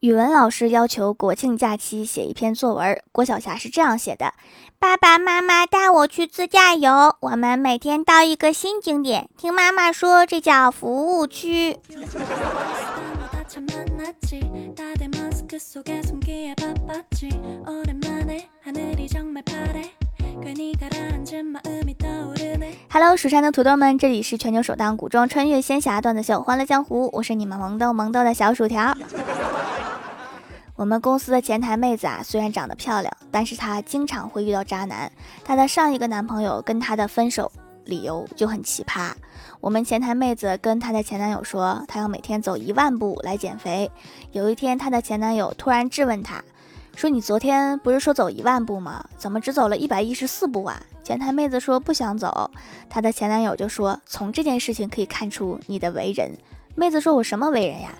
语文老师要求国庆假期写一篇作文，郭晓霞是这样写的：爸爸妈妈带我去自驾游，我们每天到一个新景点，听妈妈说这叫服务区。Hello，蜀山的土豆们，这里是全球首档古装穿越仙侠段子秀《欢乐江湖》，我是你们萌豆萌豆的小薯条。我们公司的前台妹子啊，虽然长得漂亮，但是她经常会遇到渣男。她的上一个男朋友跟她的分手理由就很奇葩。我们前台妹子跟她的前男友说，她要每天走一万步来减肥。有一天，她的前男友突然质问她。说你昨天不是说走一万步吗？怎么只走了一百一十四步啊？前台妹子说不想走，她的前男友就说从这件事情可以看出你的为人。妹子说我什么为人呀？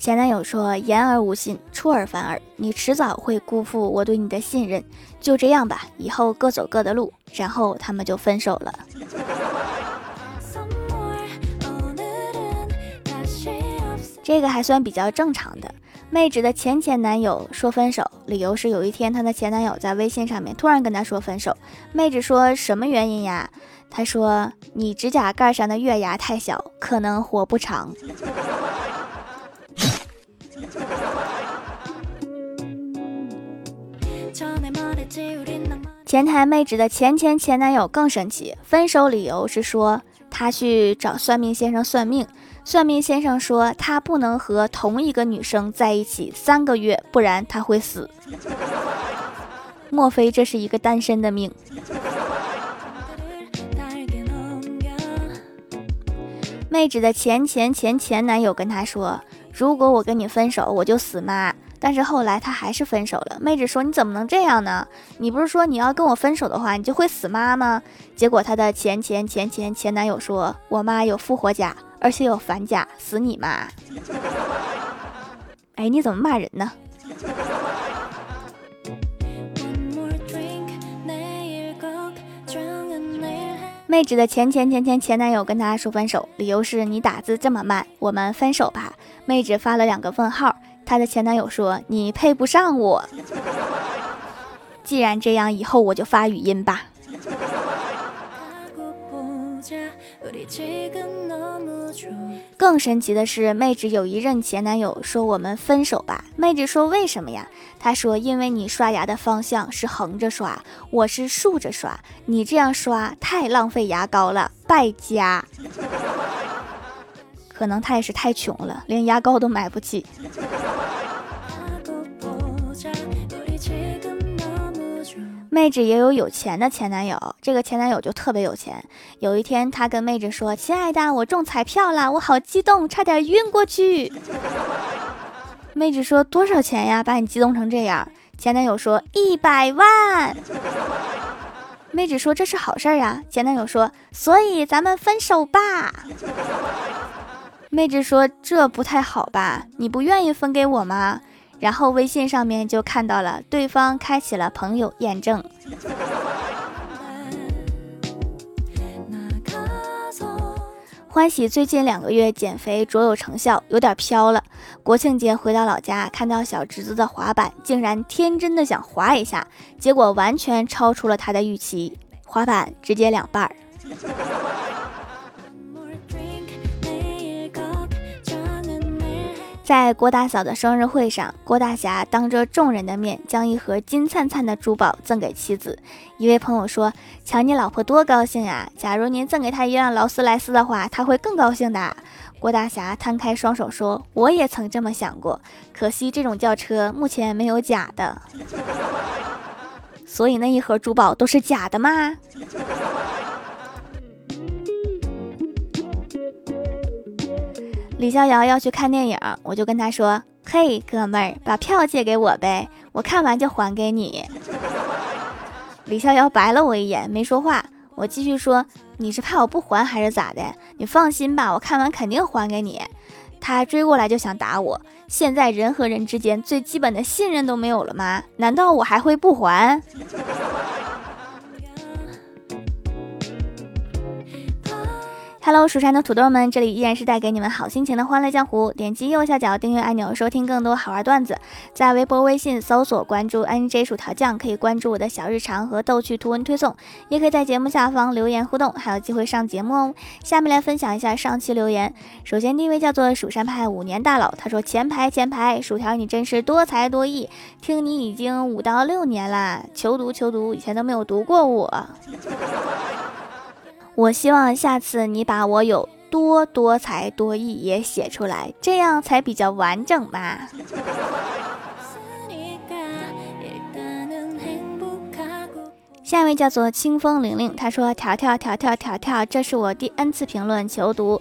前男友说言而无信，出尔反尔，你迟早会辜负我对你的信任。就这样吧，以后各走各的路。然后他们就分手了。这个还算比较正常的。妹纸的前前男友说分手，理由是有一天她的前男友在微信上面突然跟她说分手。妹纸说什么原因呀？他说你指甲盖上的月牙太小，可能活不长。前台妹纸的前前前男友更神奇，分手理由是说他去找算命先生算命。算命先生说，他不能和同一个女生在一起三个月，不然他会死。莫非这是一个单身的命？妹纸的前前前前男友跟她说，如果我跟你分手，我就死妈。但是后来他还是分手了。妹子说，你怎么能这样呢？你不是说你要跟我分手的话，你就会死妈吗？结果他的前前前前前男友说，我妈有复活甲。而且有反甲，死你妈！哎，你怎么骂人呢？妹纸的前前前前前男友跟她说分手，理由是你打字这么慢，我们分手吧。妹纸发了两个问号，她的前男友说你配不上我。既然这样，以后我就发语音吧。更神奇的是，妹子有一任前男友说我们分手吧。妹子说为什么呀？他说因为你刷牙的方向是横着刷，我是竖着刷，你这样刷太浪费牙膏了，败家。可能他也是太穷了，连牙膏都买不起。妹纸也有有钱的前男友，这个前男友就特别有钱。有一天，他跟妹纸说：“亲爱的，我中彩票了，我好激动，差点晕过去。”妹纸说：“多少钱呀？把你激动成这样？”前男友说：“一百万。”妹纸说：“这是好事儿呀。”前男友说：“所以咱们分手吧。”妹纸说：“这不太好吧？你不愿意分给我吗？”然后微信上面就看到了对方开启了朋友验证。欢喜最近两个月减肥卓有成效，有点飘了。国庆节回到老家，看到小侄子的滑板，竟然天真的想滑一下，结果完全超出了他的预期，滑板直接两半儿。在郭大嫂的生日会上，郭大侠当着众人的面将一盒金灿灿的珠宝赠给妻子。一位朋友说：“瞧你老婆多高兴呀！假如您赠给她一辆劳斯莱斯的话，她会更高兴的。”郭大侠摊开双手说：“我也曾这么想过，可惜这种轿车目前没有假的。所以那一盒珠宝都是假的吗？”李逍遥要去看电影，我就跟他说：“嘿，哥们儿，把票借给我呗，我看完就还给你。”李逍遥白了我一眼，没说话。我继续说：“你是怕我不还还是咋的？你放心吧，我看完肯定还给你。”他追过来就想打我。现在人和人之间最基本的信任都没有了吗？难道我还会不还？Hello，蜀山的土豆们，这里依然是带给你们好心情的欢乐江湖。点击右下角订阅按钮，收听更多好玩段子。在微博、微信搜索关注 NJ 薯条酱，可以关注我的小日常和逗趣图文推送，也可以在节目下方留言互动，还有机会上节目哦。下面来分享一下上期留言。首先第一位叫做蜀山派五年大佬，他说前排前排，薯条你真是多才多艺，听你已经五到六年啦，求读求读，以前都没有读过我。我希望下次你把我有多多才多艺也写出来，这样才比较完整嘛。下一位叫做清风玲玲，她说：“条条条条条条，这是我第 N 次评论求读，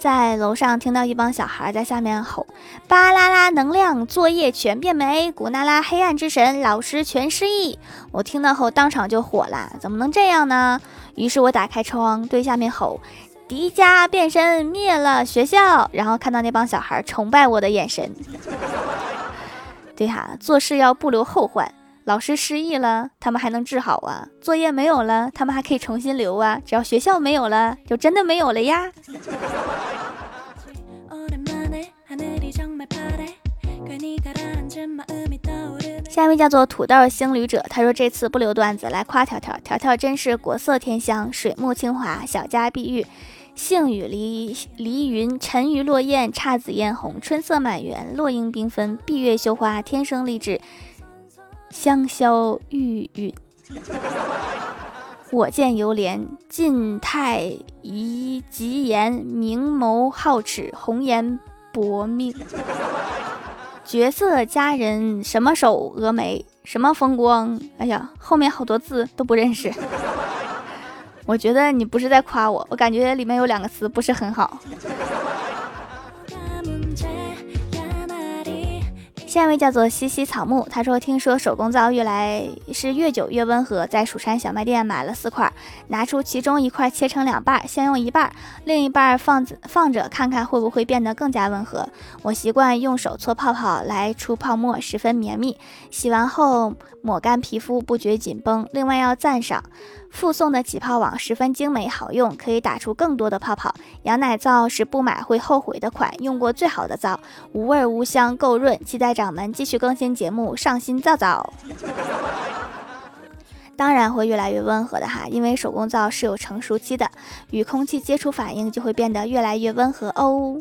在楼上听到一帮小孩在下面吼：巴啦啦能量，作业全变没；古娜拉黑暗之神，老师全失忆。我听到后当场就火了，怎么能这样呢？”于是我打开窗，对下面吼：“迪迦变身灭了学校！”然后看到那帮小孩崇拜我的眼神。对哈，做事要不留后患。老师失忆了，他们还能治好啊；作业没有了，他们还可以重新留啊。只要学校没有了，就真的没有了呀。下一位叫做土豆星旅者，他说这次不留段子来夸条条，条条真是国色天香，水木清华，小家碧玉，杏雨梨梨云，沉鱼落雁，姹紫嫣红，春色满园，落英缤纷，闭月羞花，天生丽质，香消玉殒。我见犹怜，晋太医吉言，明眸皓齿，红颜薄命。绝色佳人，什么手峨眉，什么风光？哎呀，后面好多字都不认识。我觉得你不是在夸我，我感觉里面有两个词不是很好。下一位叫做西西草木，他说：“听说手工皂越来是越久越温和，在蜀山小卖店买了四块，拿出其中一块切成两半，先用一半，另一半放放着，看看会不会变得更加温和。我习惯用手搓泡泡来出泡沫，十分绵密。洗完后抹干皮肤，不觉紧绷。另外要赞赏。”附送的起泡网十分精美好用，可以打出更多的泡泡。羊奶皂是不买会后悔的款，用过最好的皂，无味无香，够润。期待掌门继续更新节目，上新皂皂。当然会越来越温和的哈，因为手工皂是有成熟期的，与空气接触反应就会变得越来越温和哦。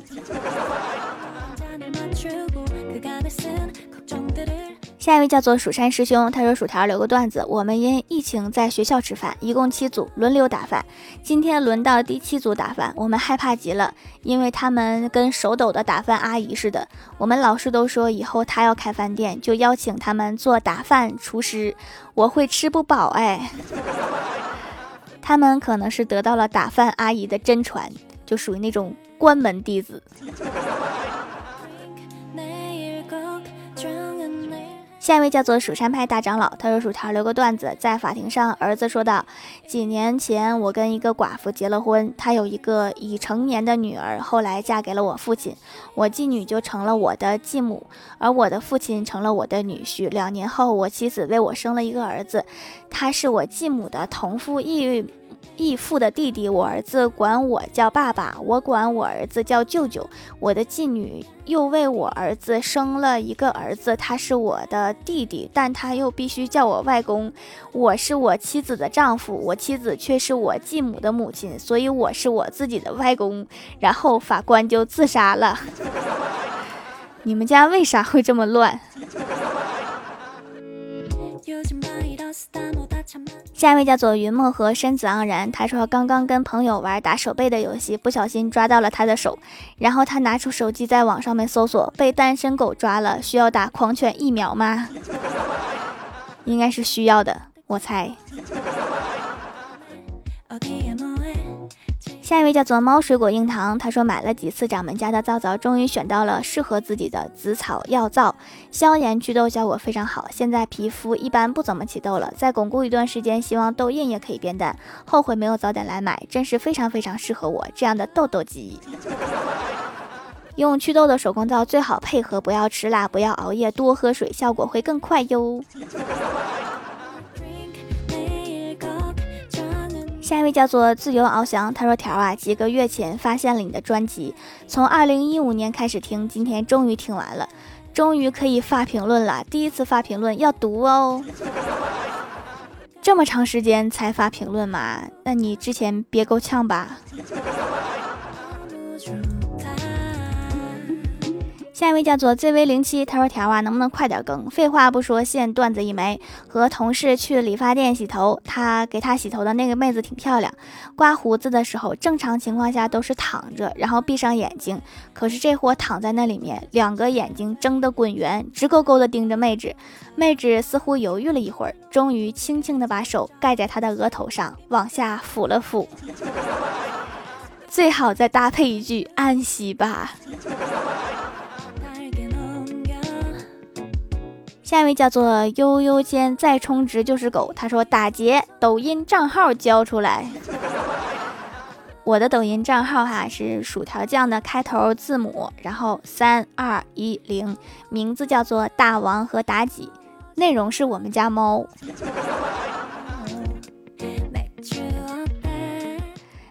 下一位叫做蜀山师兄，他说：“薯条留个段子，我们因疫情在学校吃饭，一共七组，轮流打饭。今天轮到第七组打饭，我们害怕极了，因为他们跟手抖的打饭阿姨似的。我们老师都说以后他要开饭店，就邀请他们做打饭厨师，我会吃不饱哎。他们可能是得到了打饭阿姨的真传，就属于那种关门弟子。”下一位叫做蜀山派大长老，他说：“薯条留个段子，在法庭上，儿子说道：几年前我跟一个寡妇结了婚，她有一个已成年的女儿，后来嫁给了我父亲，我继女就成了我的继母，而我的父亲成了我的女婿。两年后，我妻子为我生了一个儿子，他是我继母的同父异。”义父的弟弟，我儿子管我叫爸爸，我管我儿子叫舅舅。我的继女又为我儿子生了一个儿子，他是我的弟弟，但他又必须叫我外公。我是我妻子的丈夫，我妻子却是我继母的母亲，所以我是我自己的外公。然后法官就自杀了。你们家为啥会这么乱？下一位叫做云墨和身子盎然，他说刚刚跟朋友玩打手背的游戏，不小心抓到了他的手，然后他拿出手机在网上面搜索，被单身狗抓了，需要打狂犬疫苗吗？应该是需要的，我猜。下一位叫做猫水果硬糖，他说买了几次掌门家的皂皂，终于选到了适合自己的紫草药皂，消炎祛痘效果非常好。现在皮肤一般不怎么起痘了，再巩固一段时间，希望痘印也可以变淡。后悔没有早点来买，真是非常非常适合我这样的痘痘肌。用祛痘的手工皂最好配合，不要吃辣，不要熬夜，多喝水，效果会更快哟。下一位叫做自由翱翔，他说：“条啊，几个月前发现了你的专辑，从二零一五年开始听，今天终于听完了，终于可以发评论了。第一次发评论要读哦，这么长时间才发评论吗？那你之前憋够呛吧？” 下一位叫做 ZV 零七，他说：“条啊，能不能快点更？废话不说，现段子一枚。和同事去理发店洗头，他给他洗头的那个妹子挺漂亮。刮胡子的时候，正常情况下都是躺着，然后闭上眼睛。可是这货躺在那里面，两个眼睛睁得滚圆，直勾勾的盯着妹子。妹子似乎犹豫了一会儿，终于轻轻的把手盖在他的额头上，往下抚了抚。最好再搭配一句安息吧。”下一位叫做悠悠间再充值就是狗，他说打劫抖音账号交出来。我的抖音账号哈是薯条酱的开头字母，然后三二一零，名字叫做大王和妲己，内容是我们家猫。